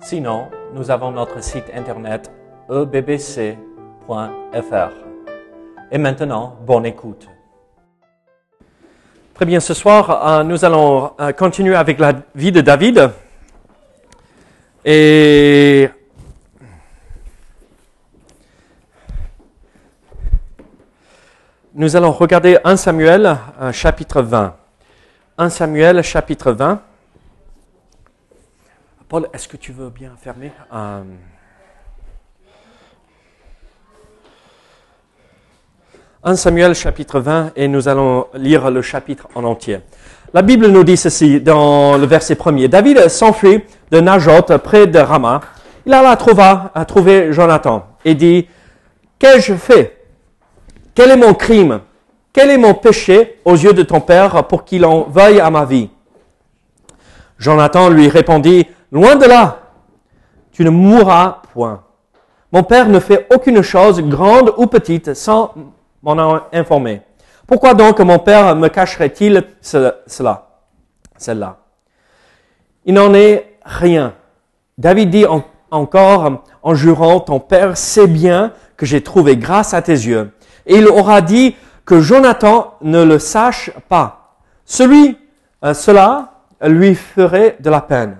Sinon, nous avons notre site internet ebbc.fr. Et maintenant, bonne écoute. Très bien, ce soir, euh, nous allons euh, continuer avec la vie de David. Et nous allons regarder 1 Samuel euh, chapitre 20. 1 Samuel chapitre 20. Paul, est-ce que tu veux bien fermer euh, 1 Samuel chapitre 20 et nous allons lire le chapitre en entier. La Bible nous dit ceci dans le verset premier. David s'enfuit de Najot près de Rama. Il alla à trouver Jonathan et dit, qu'ai-je fait? Quel est mon crime? Quel est mon péché aux yeux de ton père pour qu'il en veuille à ma vie? Jonathan lui répondit, Loin de là, tu ne mourras point. Mon père ne fait aucune chose, grande ou petite, sans m'en informer. Pourquoi donc mon père me cacherait-il cela, celle-là? Il n'en est rien. David dit encore en jurant, ton père sait bien que j'ai trouvé grâce à tes yeux. Et il aura dit que Jonathan ne le sache pas. Celui, euh, cela lui ferait de la peine.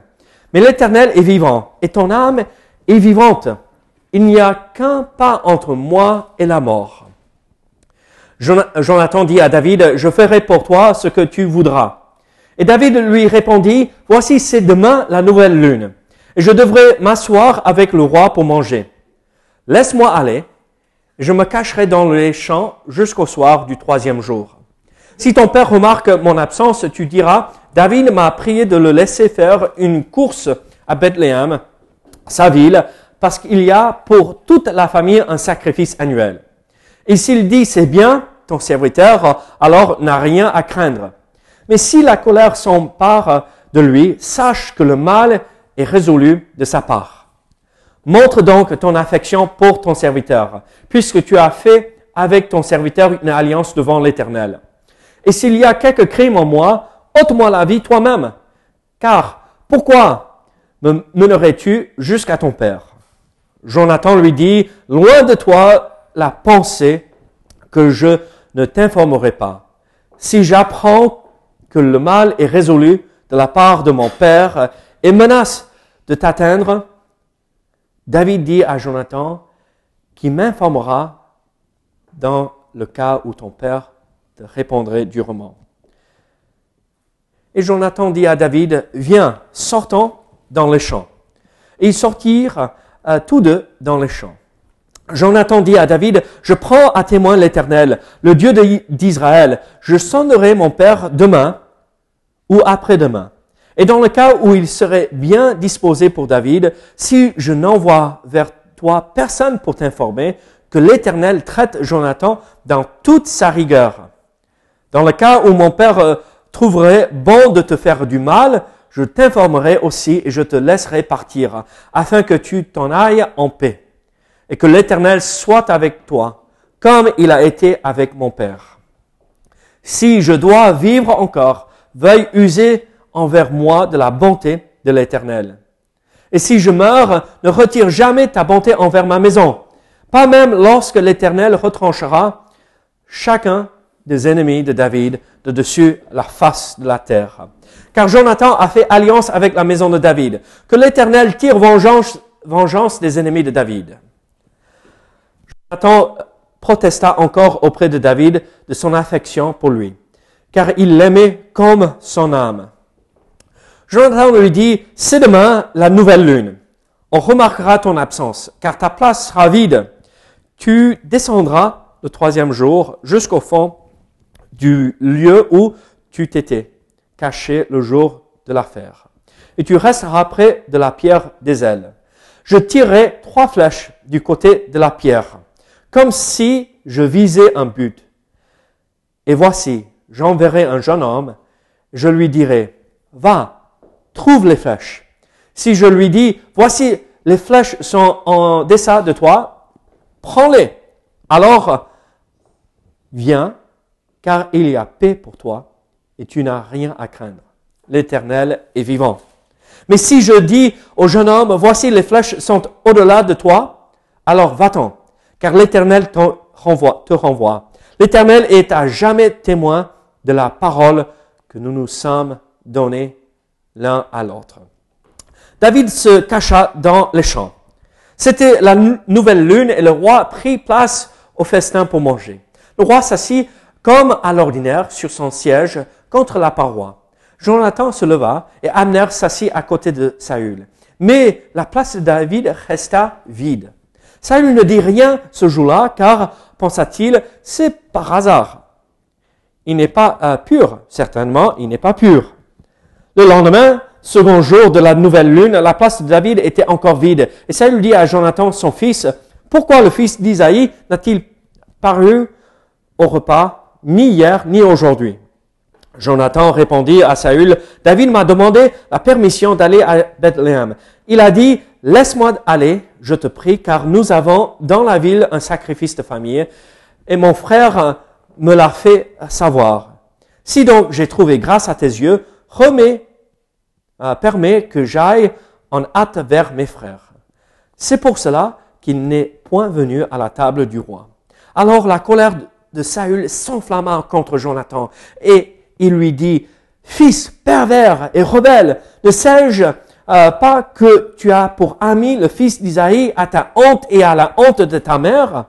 Mais l'Éternel est vivant et ton âme est vivante. Il n'y a qu'un pas entre moi et la mort. Jonathan dit à David, je ferai pour toi ce que tu voudras. Et David lui répondit, voici c'est demain la nouvelle lune, et je devrais m'asseoir avec le roi pour manger. Laisse-moi aller, je me cacherai dans les champs jusqu'au soir du troisième jour. Si ton père remarque mon absence, tu diras, David m'a prié de le laisser faire une course à Bethléem, sa ville, parce qu'il y a pour toute la famille un sacrifice annuel. Et s'il dit c'est bien, ton serviteur, alors n'a rien à craindre. Mais si la colère s'empare de lui, sache que le mal est résolu de sa part. Montre donc ton affection pour ton serviteur, puisque tu as fait avec ton serviteur une alliance devant l'Éternel. Et s'il y a quelque crime en moi, ôte-moi la vie toi-même. Car pourquoi me mènerais-tu jusqu'à ton père? Jonathan lui dit, loin de toi la pensée que je ne t'informerai pas. Si j'apprends que le mal est résolu de la part de mon père et menace de t'atteindre, David dit à Jonathan qu'il m'informera dans le cas où ton père te répondrait durement. Et Jonathan dit à David, viens, sortons dans les champs. Et ils sortirent euh, tous deux dans les champs. Jonathan dit à David, je prends à témoin l'Éternel, le Dieu d'Israël, je sonnerai mon père demain ou après-demain. Et dans le cas où il serait bien disposé pour David, si je n'envoie vers toi personne pour t'informer, que l'Éternel traite Jonathan dans toute sa rigueur. Dans le cas où mon père trouverait bon de te faire du mal, je t'informerai aussi et je te laisserai partir, afin que tu t'en ailles en paix, et que l'Éternel soit avec toi, comme il a été avec mon Père. Si je dois vivre encore, veuille user envers moi de la bonté de l'Éternel. Et si je meurs, ne retire jamais ta bonté envers ma maison, pas même lorsque l'Éternel retranchera chacun des ennemis de David de dessus la face de la terre. Car Jonathan a fait alliance avec la maison de David. Que l'Éternel tire vengeance, vengeance des ennemis de David. Jonathan protesta encore auprès de David de son affection pour lui, car il l'aimait comme son âme. Jonathan lui dit, c'est demain la nouvelle lune. On remarquera ton absence, car ta place sera vide. Tu descendras le troisième jour jusqu'au fond du lieu où tu t'étais caché le jour de l'affaire. et tu resteras près de la pierre des ailes. Je tirerai trois flèches du côté de la pierre, comme si je visais un but. Et voici, j'enverrai un jeune homme, je lui dirai, va, trouve les flèches. Si je lui dis, voici, les flèches sont en dessin de toi, prends-les. Alors, viens, car il y a paix pour toi, et tu n'as rien à craindre. L'Éternel est vivant. Mais si je dis au jeune homme, voici les flèches sont au-delà de toi, alors va-t'en, car l'Éternel te renvoie. Te renvoie. L'Éternel est à jamais témoin de la parole que nous nous sommes donnés l'un à l'autre. David se cacha dans les champs. C'était la nouvelle lune et le roi prit place au festin pour manger. Le roi s'assit comme à l'ordinaire sur son siège contre la paroi. Jonathan se leva et Abner s'assit à côté de Saül. Mais la place de David resta vide. Saül ne dit rien ce jour-là car, pensa-t-il, c'est par hasard. Il n'est pas euh, pur, certainement, il n'est pas pur. Le lendemain, second jour de la nouvelle lune, la place de David était encore vide. Et Saül dit à Jonathan, son fils, pourquoi le fils d'Isaïe n'a-t-il paru au repas ni hier ni aujourd'hui Jonathan répondit à Saül, David m'a demandé la permission d'aller à Bethléem. Il a dit, laisse-moi aller, je te prie, car nous avons dans la ville un sacrifice de famille, et mon frère me l'a fait savoir. Si donc j'ai trouvé grâce à tes yeux, remets, euh, permets que j'aille en hâte vers mes frères. C'est pour cela qu'il n'est point venu à la table du roi. Alors la colère de Saül s'enflamma contre Jonathan, et il lui dit, Fils pervers et rebelle, ne sais-je euh, pas que tu as pour ami le fils d'Isaïe à ta honte et à la honte de ta mère?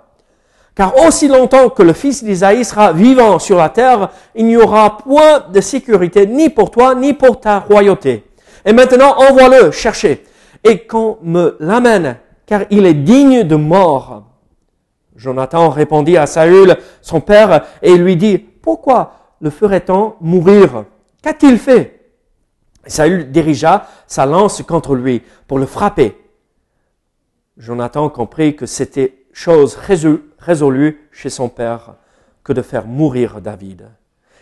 Car aussi longtemps que le fils d'Isaïe sera vivant sur la terre, il n'y aura point de sécurité ni pour toi ni pour ta royauté. Et maintenant, envoie-le chercher et qu'on me l'amène, car il est digne de mort. Jonathan répondit à Saül, son père, et lui dit, pourquoi le ferait-on mourir? Qu'a-t-il fait Saül dirigea sa lance contre lui pour le frapper. Jonathan comprit que c'était chose résolue chez son père que de faire mourir David.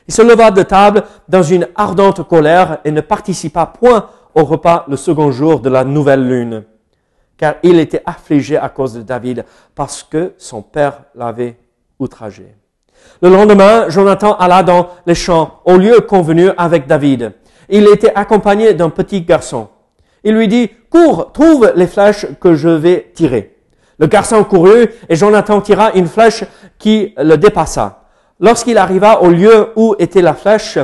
Il se leva de table dans une ardente colère et ne participa point au repas le second jour de la nouvelle lune, car il était affligé à cause de David parce que son père l'avait outragé. Le lendemain, Jonathan alla dans les champs au lieu convenu avec David. Il était accompagné d'un petit garçon. Il lui dit, cours, trouve les flèches que je vais tirer. Le garçon courut et Jonathan tira une flèche qui le dépassa. Lorsqu'il arriva au lieu où était la flèche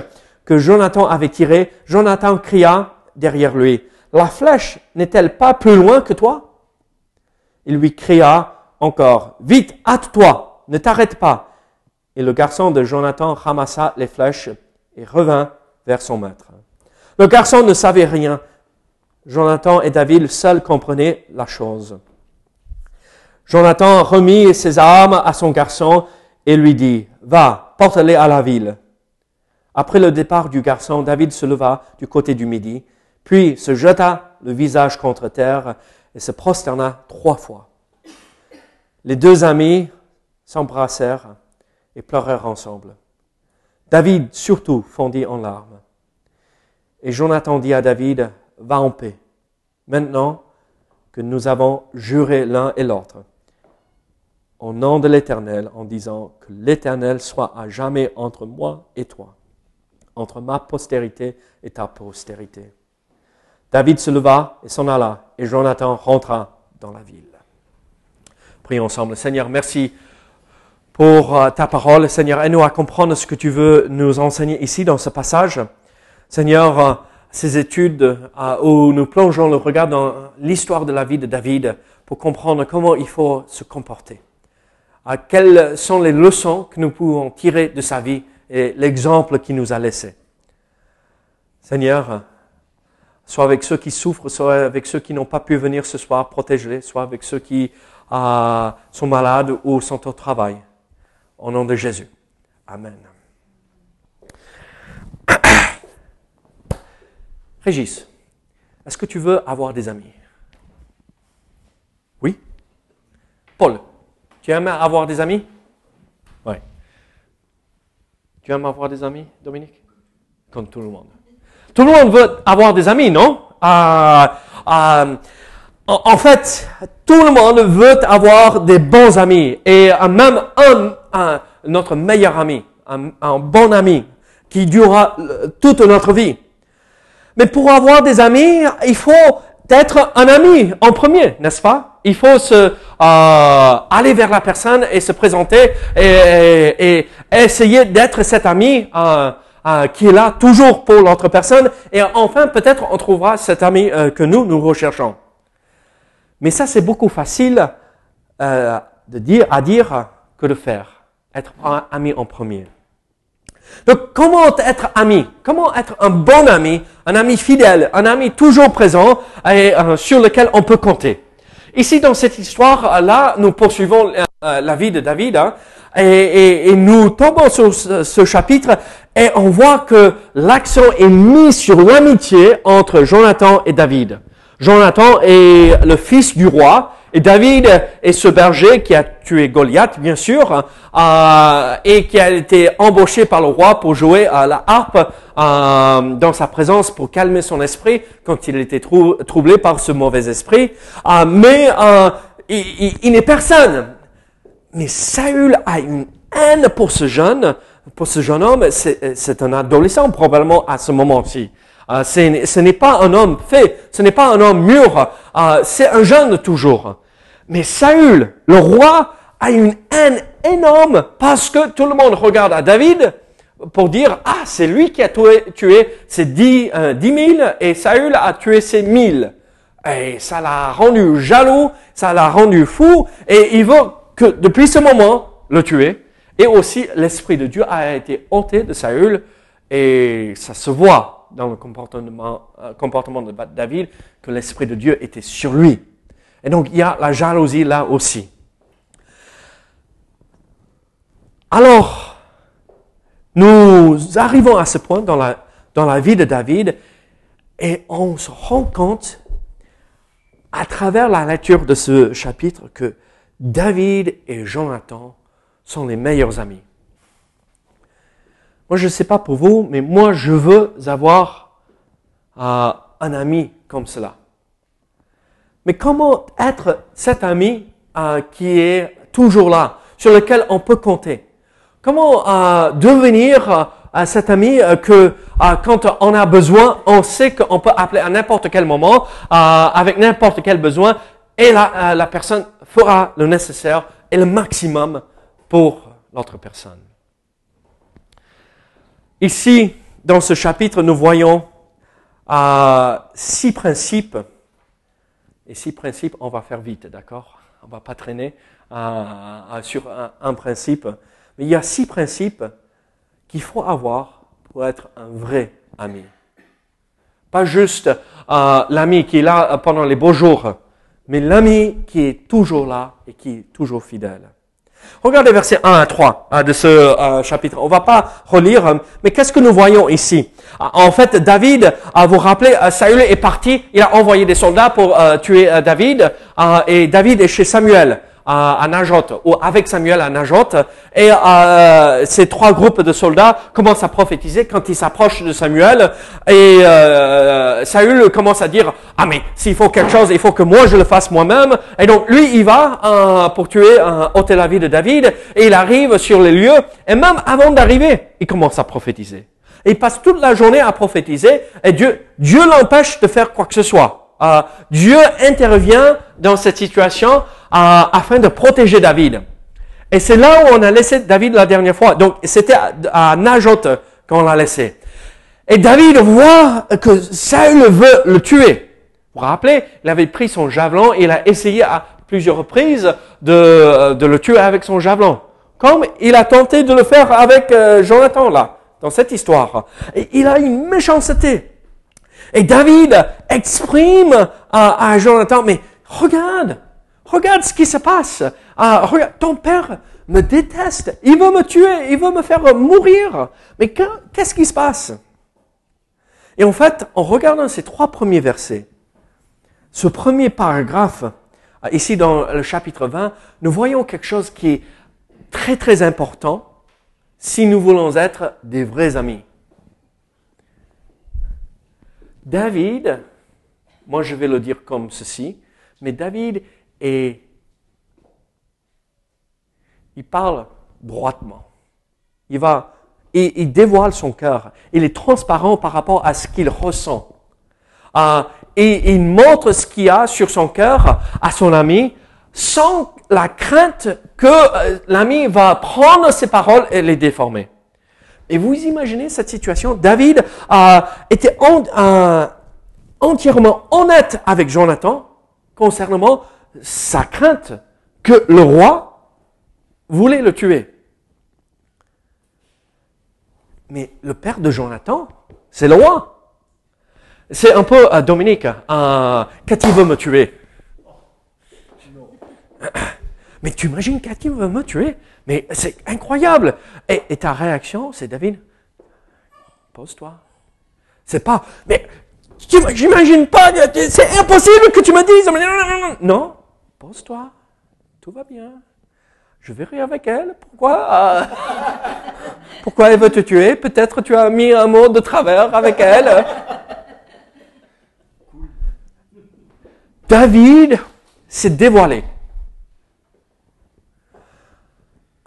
que Jonathan avait tirée, Jonathan cria derrière lui, La flèche n'est-elle pas plus loin que toi? Il lui cria encore, Vite, hâte-toi, ne t'arrête pas. Et le garçon de Jonathan ramassa les flèches et revint vers son maître. Le garçon ne savait rien. Jonathan et David seuls comprenaient la chose. Jonathan remit ses armes à son garçon et lui dit, Va, porte-les à la ville. Après le départ du garçon, David se leva du côté du midi, puis se jeta le visage contre terre et se prosterna trois fois. Les deux amis s'embrassèrent et pleurèrent ensemble. David surtout fondit en larmes. Et Jonathan dit à David, va en paix, maintenant que nous avons juré l'un et l'autre, au nom de l'Éternel, en disant que l'Éternel soit à jamais entre moi et toi, entre ma postérité et ta postérité. David se leva et s'en alla, et Jonathan rentra dans la ville. Prions ensemble. Seigneur, merci pour euh, ta parole. Seigneur, aide-nous à comprendre ce que tu veux nous enseigner ici dans ce passage. Seigneur, euh, ces études euh, où nous plongeons le regard dans l'histoire de la vie de David pour comprendre comment il faut se comporter. Quelles sont les leçons que nous pouvons tirer de sa vie et l'exemple qu'il nous a laissé. Seigneur, soit avec ceux qui souffrent, soit avec ceux qui n'ont pas pu venir ce soir, protège-les, soit avec ceux qui sont malades ou sont au travail. Au nom de Jésus. Amen. Régis, Est-ce que tu veux avoir des amis? Oui Paul, tu aimes avoir des amis? Oui. Tu aimes avoir des amis, Dominique? Comme tout le monde. Tout le monde veut avoir des amis, non? Euh, euh, en, fait, tout le monde veut avoir des bons amis. Et même un, notre meilleur ami, un, bon ami qui durera euh, toute notre vie. Mais pour avoir des amis, il faut être un ami en premier, n'est-ce pas? Il faut se euh, aller vers la personne et se présenter et, essayer d'être cet ami euh, qui est là toujours pour l'autre personne. Et enfin, peut-être on trouvera cet ami que nous nous recherchons. Mais ça, c'est beaucoup facile euh, de dire, à dire que de faire. Être un ami en premier. Donc, comment être ami? Comment être un bon ami, un ami fidèle, un ami toujours présent? Et euh, sur lequel on peut compter? Ici, dans cette histoire-là, nous poursuivons euh, la vie de David hein, et, et, nous tombons sur ce, chapitre et on voit que l'accent est mis sur l'amitié entre Jonathan et David. Jonathan est le fils du roi, et David est ce berger qui a tué Goliath, bien sûr, euh, et qui a été embauché par le roi pour jouer à la harpe euh, dans sa présence pour calmer son esprit quand il était troublé par ce mauvais esprit. Euh, mais il, il n'est personne. Mais Saül a une haine pour ce jeune, pour ce jeune homme. C'est un adolescent probablement à ce moment-ci. Euh, ce n'est pas un homme fait, ce n'est pas un homme mûr, euh, c'est un jeune toujours. Mais Saül, le roi, a une haine énorme parce que tout le monde regarde à David pour dire, ah, c'est lui qui a tué, tué ses dix, euh, dix mille et Saül a tué ses mille. Et ça l'a rendu jaloux, ça l'a rendu fou et il veut que depuis ce moment le tuer. Et aussi l'esprit de Dieu a été ôté de Saül et ça se voit dans le comportement, euh, comportement de David que l'Esprit de Dieu était sur lui. Et donc il y a la jalousie là aussi. Alors, nous arrivons à ce point dans la, dans la vie de David et on se rend compte à travers la lecture de ce chapitre que David et Jonathan sont les meilleurs amis. Moi, je ne sais pas pour vous, mais moi, je veux avoir euh, un ami comme cela. Mais comment être cet ami euh, qui est toujours là, sur lequel on peut compter? Comment euh, devenir cet ami que quand on a besoin, on sait qu'on peut appeler à n'importe quel moment, avec n'importe quel besoin, et la, la personne fera le nécessaire et le maximum pour l'autre personne. Ici, dans ce chapitre, nous voyons euh, six principes. Et six principes, on va faire vite, d'accord? On va pas traîner euh, sur un, principe. Mais il y a six principes qu'il faut avoir pour être un vrai ami. Pas juste euh, l'ami qui est là pendant les beaux jours, mais l'ami qui est toujours là et qui est toujours fidèle. Regardez versets 1 à 3 hein, de ce euh, chapitre. On va pas relire, hein, mais qu'est-ce que nous voyons ici? Ah, En fait, David, à vous rappeler, euh, Saül est parti, il a envoyé des soldats pour euh, tuer David, et David est chez Samuel à, Najot, ou avec Samuel à Najot, et euh, ces trois groupes de soldats commencent à prophétiser quand ils s'approchent de Samuel, et euh, Saül commence à dire, ah mais s'il faut quelque chose, il faut que moi je le fasse moi-même, et donc lui il va euh, pour tuer, euh, ôter la vie de David, et il arrive sur les lieux, et même avant d'arriver, il commence à prophétiser. Il passe toute la journée à prophétiser, et Dieu, Dieu l'empêche de faire quoi que ce soit. Euh, Dieu intervient dans cette situation euh, afin de protéger David. Et c'est là où on a laissé David la dernière fois. Donc c'était à, Najot qu'on l'a laissé. Et David voit que Saül veut le tuer. Vous vous rappelez, il avait pris son javelot et il a essayé à plusieurs reprises de, de le tuer avec son javelot. Comme il a tenté de le faire avec euh, Jonathan là, dans cette histoire. Et il a une méchanceté. Et David exprime à, Jonathan, mais regarde, regarde ce qui se passe. Ah, ton père me déteste, il veut me tuer, il veut me faire mourir. Mais qu'est-ce qui se passe? Et en fait, en regardant ces trois premiers versets, ce premier paragraphe, euh, ici dans le chapitre 20, nous voyons quelque chose qui est très très important si nous voulons être des vrais amis. David, moi je vais le dire comme ceci, mais David est, il parle droitement. Il va, et il dévoile son cœur. Il est transparent par rapport à ce qu'il ressent. Euh, et il montre ce qu'il a sur son cœur à son ami sans la crainte que euh, l'ami va prendre ses paroles et les déformer. Et vous imaginez cette situation David a été euh, entièrement honnête avec Jonathan concernant sa crainte que le roi voulait le tuer. Mais le père de Jonathan, c'est le roi. C'est un peu, euh, Dominique, euh, Cathy veut me tuer. Mais tu imagines Cathy veut me tuer? Mais c'est incroyable. Et, ta réaction, c'est David, pose-toi. C'est pas, mais j'imagine pas, c'est impossible que tu me dises. Non, pose-toi. Tout va bien. Je verrai avec elle. Pourquoi? Pourquoi elle veut te tuer? Peut-être tu as mis un mot de travers avec elle. David s'est dévoilé.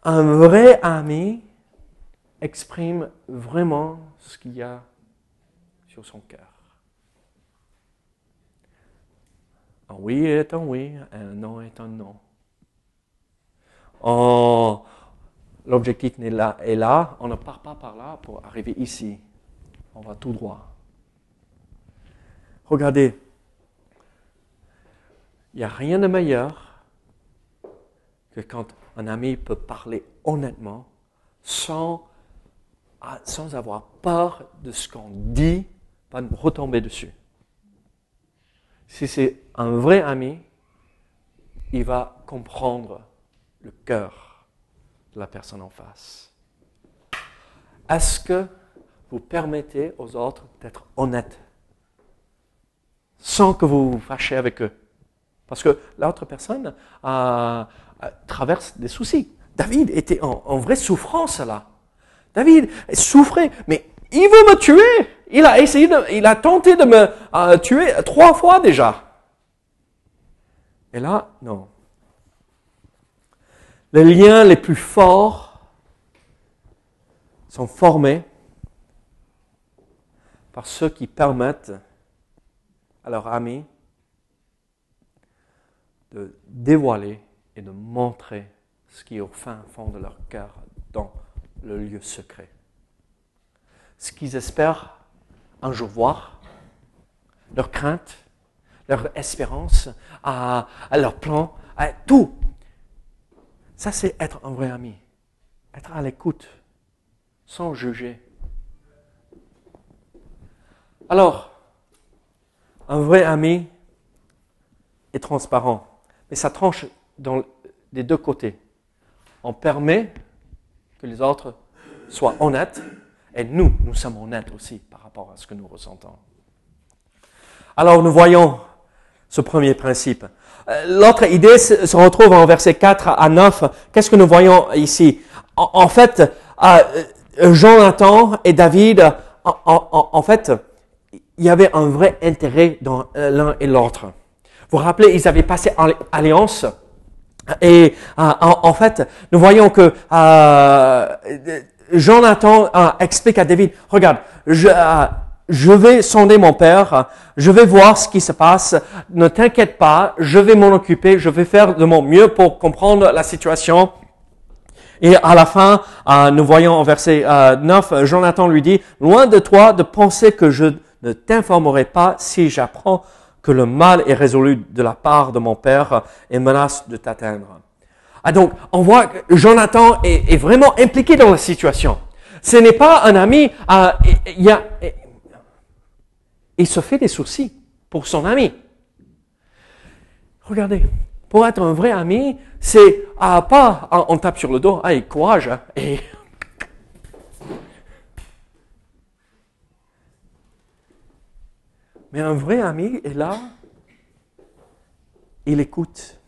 Un vrai ami exprime vraiment ce qu'il y a sur son cœur. Un oui est un oui, un non est un non. Oh, l'objectif est là, là, on ne part pas par là pour arriver ici. On va tout droit. Regardez, il n'y a rien de meilleur que quand un ami peut parler honnêtement sans, ah, sans avoir peur de ce qu'on dit, pas retomber dessus. Si c'est un vrai ami, il va comprendre le cœur de la personne en face. Est-ce que vous permettez aux autres d'être honnêtes sans que vous vous fâchez avec eux? Parce que l'autre personne traverse des soucis. David était en, vraie souffrance là. David souffrait, mais il veut me tuer. Il a essayé, il a tenté de me euh, tuer trois fois déjà. Et là, non. Les liens les plus forts sont formés par ceux qui permettent à leurs amis de dévoiler et de montrer ce qui est au fin fond de leur cœur dans le lieu secret. Ce qu'ils espèrent un jour voir, leur crainte, leur espérance, à, leur plan, à tout. Ça, c'est être un vrai ami. Être à l'écoute, sans juger. Alors, un vrai ami est transparent mais ça tranche dans les deux côtés. On permet que les autres soient honnêtes, et nous, nous sommes honnêtes aussi par rapport à ce que nous ressentons. Alors nous voyons ce premier principe. Euh, l'autre idée se retrouve en versets 4 à 9. Qu'est-ce que nous voyons ici? En, fait, euh, Jonathan et David, en, fait, il y avait un vrai intérêt dans euh, l'un et l'autre. Vous vous rappelez, ils avaient passé alliance. Et euh, en, fait, nous voyons que Jonathan euh, explique à David, regarde, je, je vais sonder mon père, je vais voir ce qui se passe, ne t'inquiète pas, je vais m'en occuper, je vais faire de mon mieux pour comprendre la situation. Et à la fin, nous voyons en verset 9, Jonathan lui dit, loin de toi de penser que je ne t'informerai pas si j'apprends que le mal est résolu de la part de mon Père et menace de t'atteindre. Ah donc, on voit que Jonathan est, vraiment impliqué dans la situation. Ce n'est pas un ami, euh, il, se fait des soucis pour son ami. Regardez, pour être un vrai ami, c'est ah, pas on tape sur le dos, ah, courage, hein, Mais un vrai ami est là il écoute.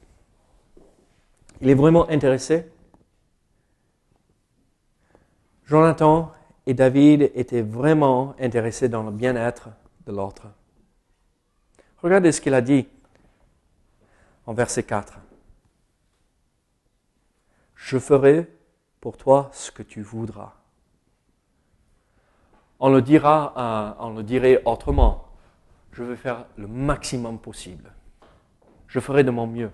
Il est vraiment intéressé. Jonathan et David étaient vraiment intéressés dans le bien-être de l'autre. Regardez ce qu'il a dit en verset 4. Je ferai pour toi ce que tu voudras. On le euh, on le dirait autrement. Je vais faire le maximum possible. Je ferai de mon mieux.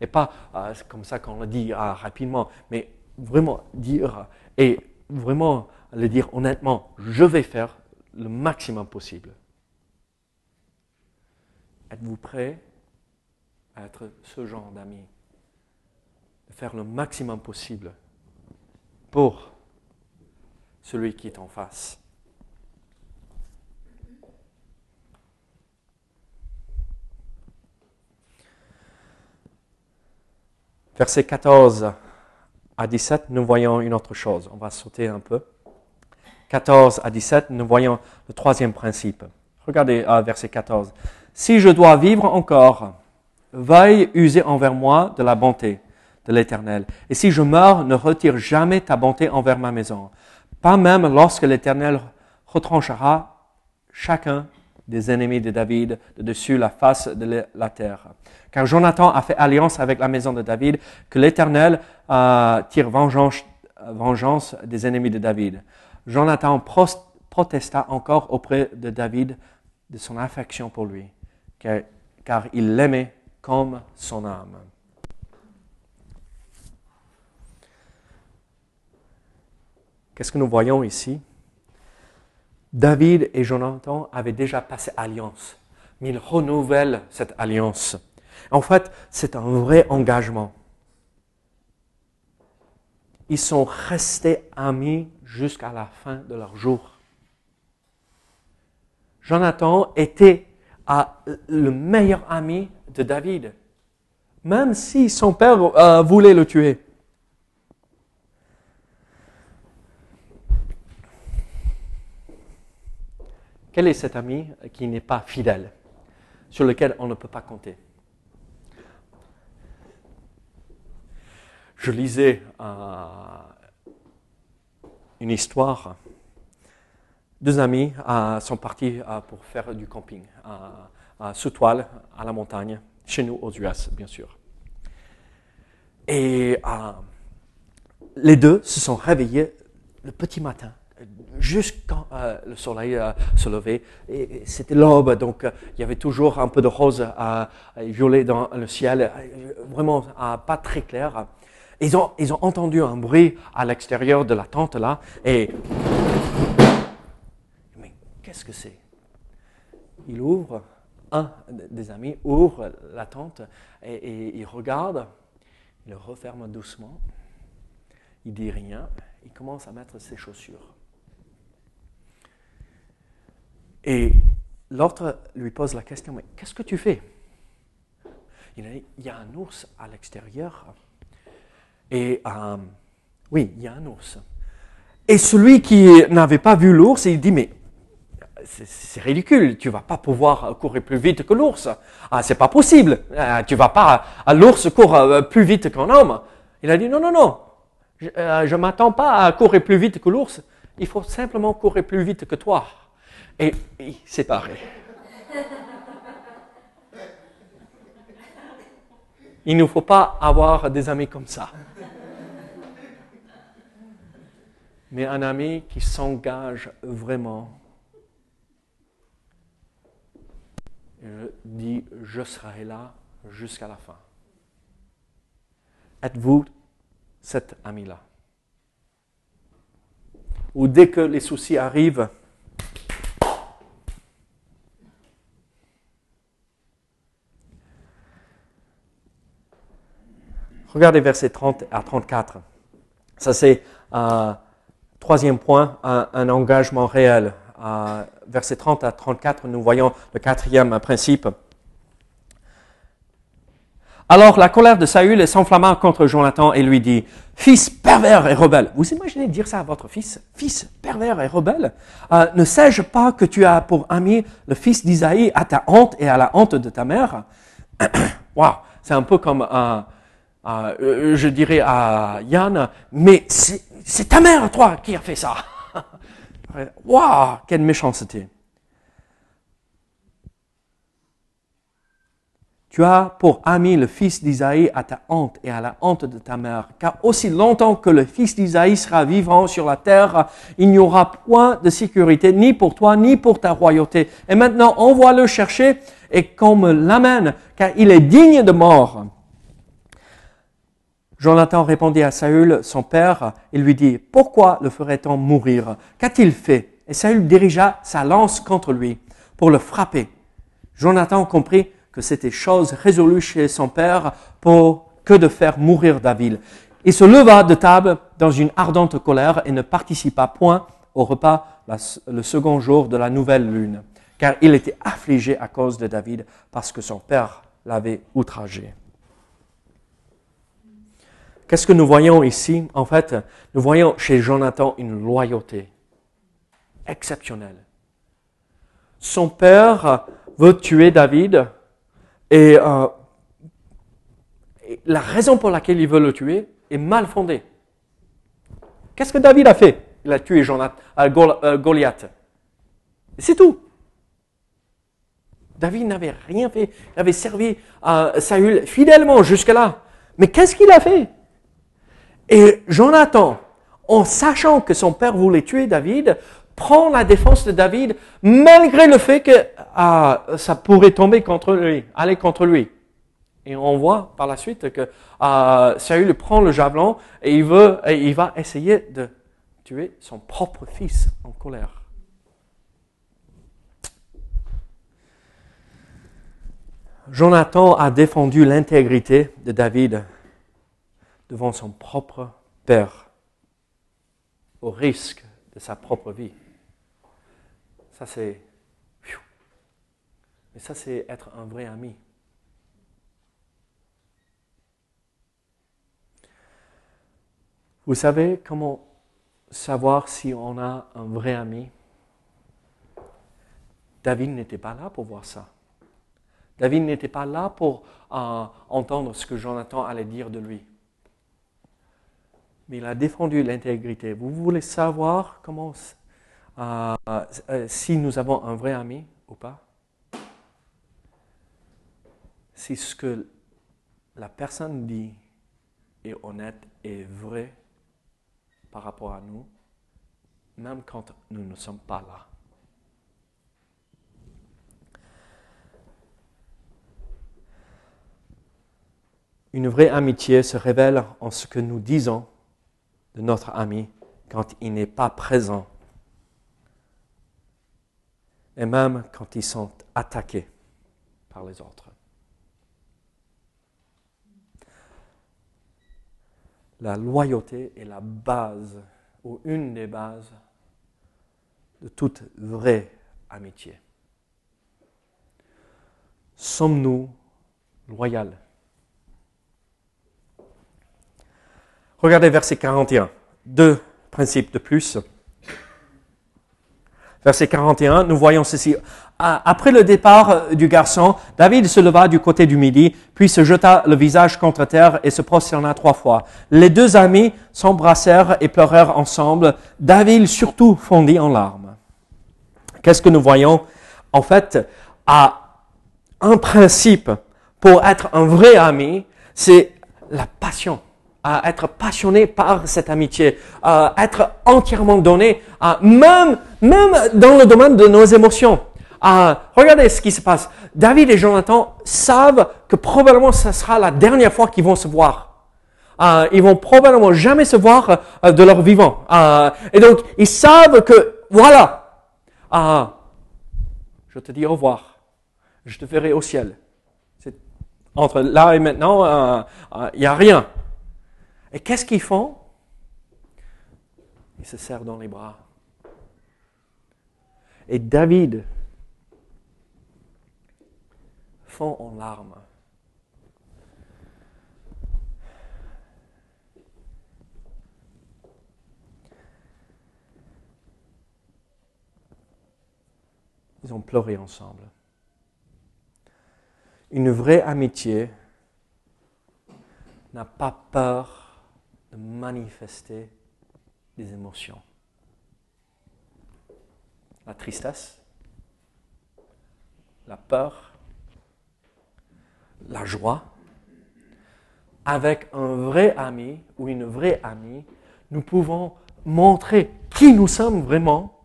Et pas euh, comme ça qu'on le dit euh, rapidement, mais vraiment dire et vraiment le dire honnêtement, je vais faire le maximum possible. Êtes-vous prêt à être ce genre d'ami De faire le maximum possible pour celui qui est en face. Verset 14 à 17, nous voyons une autre chose. On va sauter un peu. 14 à 17, nous voyons le troisième principe. Regardez euh, verset 14. Si je dois vivre encore, veuille user envers moi de la bonté de l'Éternel. Et si je meurs, ne retire jamais ta bonté envers ma maison, pas même lorsque l'Éternel retranchera chacun des ennemis de David de dessus la face de la terre. Car Jonathan a fait alliance avec la maison de David, que l'Éternel euh, tire vengeance, vengeance, des ennemis de David. Jonathan protesta encore auprès de David de son affection pour lui, car, car il l'aimait comme son âme. Qu'est-ce que nous voyons ici? David et Jonathan avaient déjà passé alliance, mais ils renouvellent cette alliance. En fait, c'est un vrai engagement. Ils sont restés amis jusqu'à la fin de leur jour. Jonathan était le meilleur ami de David, même si son père euh, voulait le tuer. Quel est cet ami qui n'est pas fidèle, sur lequel on ne peut pas compter? Je lisais euh, une histoire. Deux amis euh, sont partis euh, pour faire du camping sous toile à la montagne, chez nous aux US, bien sûr. Et les deux se sont réveillés le petit matin juste quand euh, le soleil euh, se levait. Et, c'était l'aube, donc euh, il y avait toujours un peu de rose et violet dans le ciel, vraiment pas très clair. Ils ont, entendu un bruit à l'extérieur de la tente là, et mais qu'est-ce que c'est? Il ouvre, un des amis ouvre la tente et, il regarde, il referme doucement, il dit rien, il commence à mettre ses chaussures. Et l'autre lui pose la question, mais qu'est-ce que tu fais? Il dit, il y a un ours à l'extérieur. Et euh, oui, il y a un ours. Et celui qui n'avait pas vu l'ours, il dit, mais c'est ridicule, tu vas pas pouvoir courir plus vite que l'ours. Ah, c'est pas possible. Ah, tu vas pas, ah, l'ours court euh, plus vite qu'un homme. Il a dit, non, non, non, je euh, m'attends pas à courir plus vite que l'ours. Il faut simplement courir plus vite que toi et, séparés. Il ne faut pas avoir des amis comme ça. Mais un ami qui s'engage vraiment. Je dis, je serai là jusqu'à la fin. Êtes-vous cet ami-là? Ou dès que les soucis arrivent, Regardez versets 30 à 34. Ça, c'est euh, troisième point, un, engagement réel. Euh, versets 30 à 34, nous voyons le quatrième principe. Alors la colère de Saül s'enflamma contre Jonathan et lui dit, Fils pervers et rebelle. Vous imaginez dire ça à votre fils Fils pervers et rebelle euh, Ne sais-je pas que tu as pour ami le fils d'Isaïe à ta honte et à la honte de ta mère? Waouh, c'est un peu comme un, euh, je dirais à Yann, mais c'est ta mère, toi, qui a fait ça. Waouh, quelle méchanceté. Tu as pour ami le fils d'Isaïe à ta honte et à la honte de ta mère, car aussi longtemps que le fils d'Isaïe sera vivant sur la terre, il n'y aura point de sécurité ni pour toi ni pour ta royauté. Et maintenant, envoie le chercher et qu'on me l'amène, car il est digne de mort. Jonathan répondit à Saül, son père, et lui dit, Pourquoi le ferait-on mourir? Qu'a-t-il fait? Et Saül dirigea sa lance contre lui pour le frapper. Jonathan comprit que c'était chose résolue chez son père pour que de faire mourir David. Il se leva de table dans une ardente colère et ne participa point au repas le second jour de la nouvelle lune, car il était affligé à cause de David parce que son père l'avait outragé. Qu'est-ce que nous voyons ici? En fait, nous voyons chez Jonathan une loyauté exceptionnelle. Son père veut tuer David euh, et, la raison pour laquelle il veut le tuer est mal fondée. Qu'est-ce que David a fait? Il a tué Jonathan, euh, euh, Goliath. C'est tout. David n'avait rien fait. Il avait servi à Saül fidèlement jusque-là. Mais qu'est-ce qu'il a fait? Et Jonathan, en sachant que son père voulait tuer David, prend la défense de David malgré le fait que ah, ça pourrait tomber contre lui, aller contre lui. Et on voit par la suite que ah, Saül prend le javelot et il, veut, et il va essayer de tuer son propre fils en colère. Jonathan a défendu l'intégrité de David devant son propre père, au risque de sa propre vie. Ça, c'est. Mais ça, c'est être un vrai ami. Vous savez comment savoir si on a un vrai ami? David n'était pas là pour voir ça. David n'était pas là pour euh, entendre ce que Jonathan allait dire de lui. Mais il a défendu l'intégrité. Vous voulez savoir comment euh, euh, si nous avons un vrai ami ou pas? Si ce que la personne dit est honnête et vrai par rapport à nous, même quand nous ne sommes pas là. Une vraie amitié se révèle en ce que nous disons notre ami quand il n'est pas présent et même quand ils sont attaqués par les autres. La loyauté est la base, ou une des bases, de toute vraie amitié. Sommes-nous loyaux Regardez verset 41. Deux principes de plus. Verset 41, nous voyons ceci. Après le départ euh, du garçon, David se leva du côté du midi, puis se jeta le visage contre terre et se prosterna trois fois. Les deux amis s'embrassèrent et pleurèrent ensemble. David surtout fondit en larmes. Qu'est-ce que nous voyons? En fait, à un principe pour être un vrai ami, c'est la passion à être passionné par cette amitié, à être entièrement donné, à même, même dans le domaine de nos émotions. À, regardez ce qui se passe. David et Jonathan savent que probablement ce sera la dernière fois qu'ils vont se voir. Euh, ils vont probablement jamais se voir euh, de leur vivant. Euh, et donc, ils savent que, voilà, euh, je te dis au revoir. Je te verrai au ciel. Entre là et maintenant, euh, il n'y a rien. Et qu'est-ce qu'ils font? Ils se serrent dans les bras. Et David fond en larmes. Ils ont pleuré ensemble. Une vraie amitié n'a pas peur de manifester des émotions. La tristesse, la peur, la joie. Avec un vrai ami ou une vraie amie, nous pouvons montrer qui nous sommes vraiment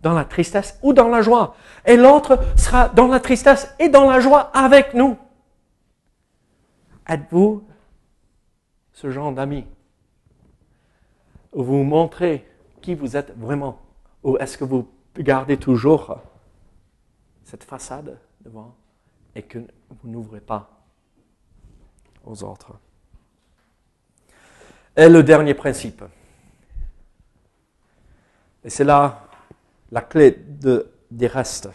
dans la tristesse ou dans la joie. Et l'autre sera dans la tristesse et dans la joie avec nous. Êtes-vous ce genre d'ami Vous montrez qui vous êtes vraiment Ou est-ce que vous gardez toujours cette façade devant et que vous n'ouvrez pas aux autres Et le dernier principe. Et c'est là la clé de, des restes.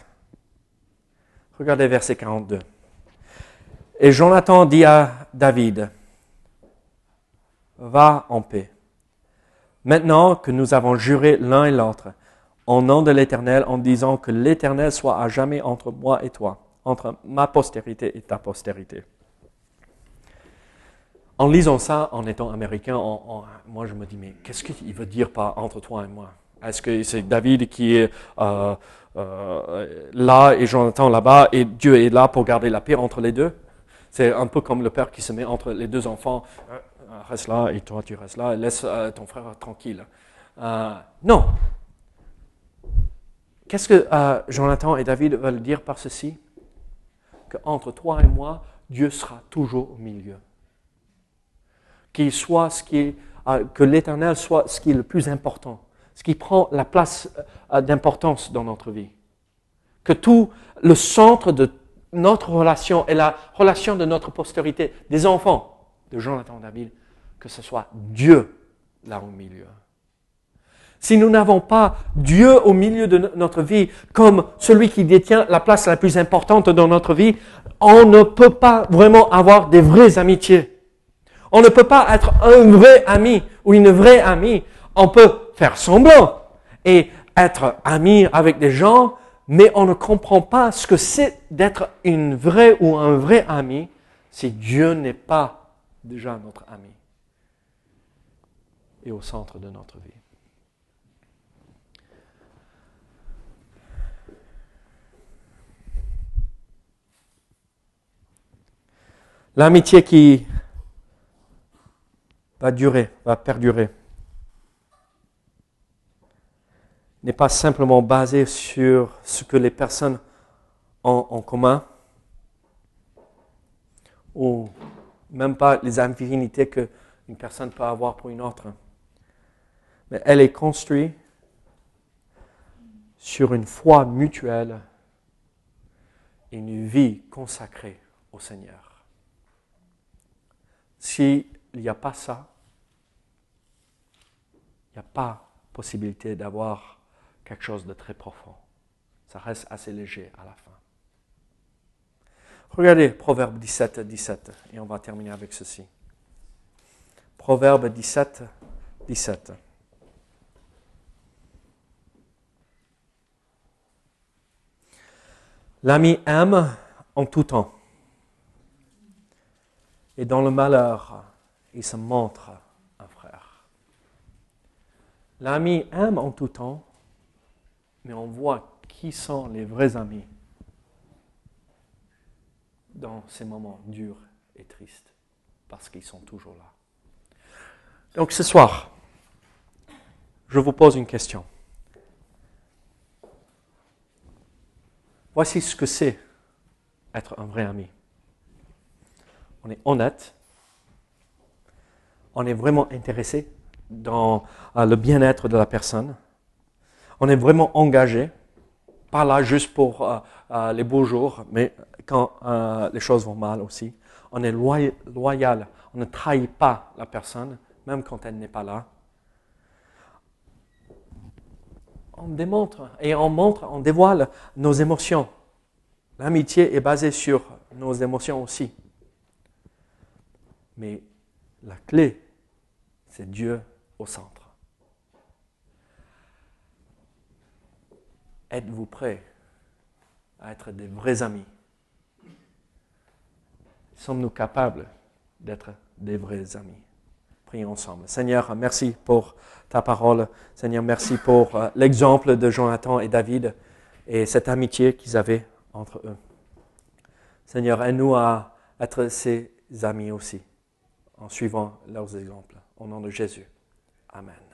Regardez verset 42. Et Jonathan dit à David, va en paix. Maintenant que nous avons juré l'un et l'autre, en nom de l'Éternel, en disant que l'Éternel soit à jamais entre moi et toi, entre ma postérité et ta postérité. En lisant ça, en étant américain, moi je me dis, mais qu'est-ce qu'il veut dire par entre toi et moi? Est-ce que c'est David qui est euh, euh, là et Jonathan là-bas et Dieu est là pour garder la paix entre les deux? C'est un peu comme le père qui se met entre les deux enfants reste là et toi tu restes là, laisse euh, ton frère tranquille. Euh, non. Qu'est-ce que euh, Jonathan et David veulent dire par ceci? Qu'entre toi et moi, Dieu sera toujours au milieu. Qu'il soit ce qui est, que l'Éternel soit ce qui est le plus important, ce qui prend la place d'importance dans notre vie. Que tout le centre de notre relation et la relation de notre postérité, des enfants de Jonathan David, que ce soit Dieu là au milieu. Si nous n'avons pas Dieu au milieu de notre vie comme celui qui détient la place la plus importante dans notre vie, on ne peut pas vraiment avoir des vraies amitiés. On ne peut pas être un vrai ami ou une vraie amie. On peut faire semblant et être ami avec des gens, mais on ne comprend pas ce que c'est d'être une vraie ou un vrai ami si Dieu n'est pas déjà notre ami et au centre de notre vie. L'amitié qui va durer, va perdurer, n'est pas simplement basée sur ce que les personnes ont en commun, ou même pas les infinités qu'une personne peut avoir pour une autre mais elle est construite sur une foi mutuelle et une vie consacrée au Seigneur. S'il n'y a pas ça, il n'y a pas possibilité d'avoir quelque chose de très profond. Ça reste assez léger à la fin. Regardez Proverbe 17, 17, et on va terminer avec ceci. Proverbe 17, 17. L'ami aime en tout temps. Et dans le malheur, il se montre un frère. L'ami aime en tout temps, mais on voit qui sont les vrais amis dans ces moments durs et tristes, parce qu'ils sont toujours là. Donc ce soir, je vous pose une question. Voici ce que c'est être un vrai ami. On est honnête, on est vraiment intéressé dans euh, le bien-être de la personne, on est vraiment engagé, pas là juste pour euh, euh, les beaux jours, mais quand les choses vont mal aussi. On est loyal, on ne trahit pas la personne, même quand elle n'est pas là. On démontre et on montre, on dévoile nos émotions. L'amitié est basée sur nos émotions aussi. Mais la clé, c'est Dieu au centre. Êtes-vous prêts à être des vrais amis? Sommes-nous capables d'être des vrais amis? Seigneur, merci pour ta parole. Seigneur, merci pour euh, l'exemple de Jonathan et David et cette amitié qu'ils avaient entre eux. Seigneur, aide-nous à être ses amis aussi, en suivant leurs exemples. Au nom de Jésus. Amen.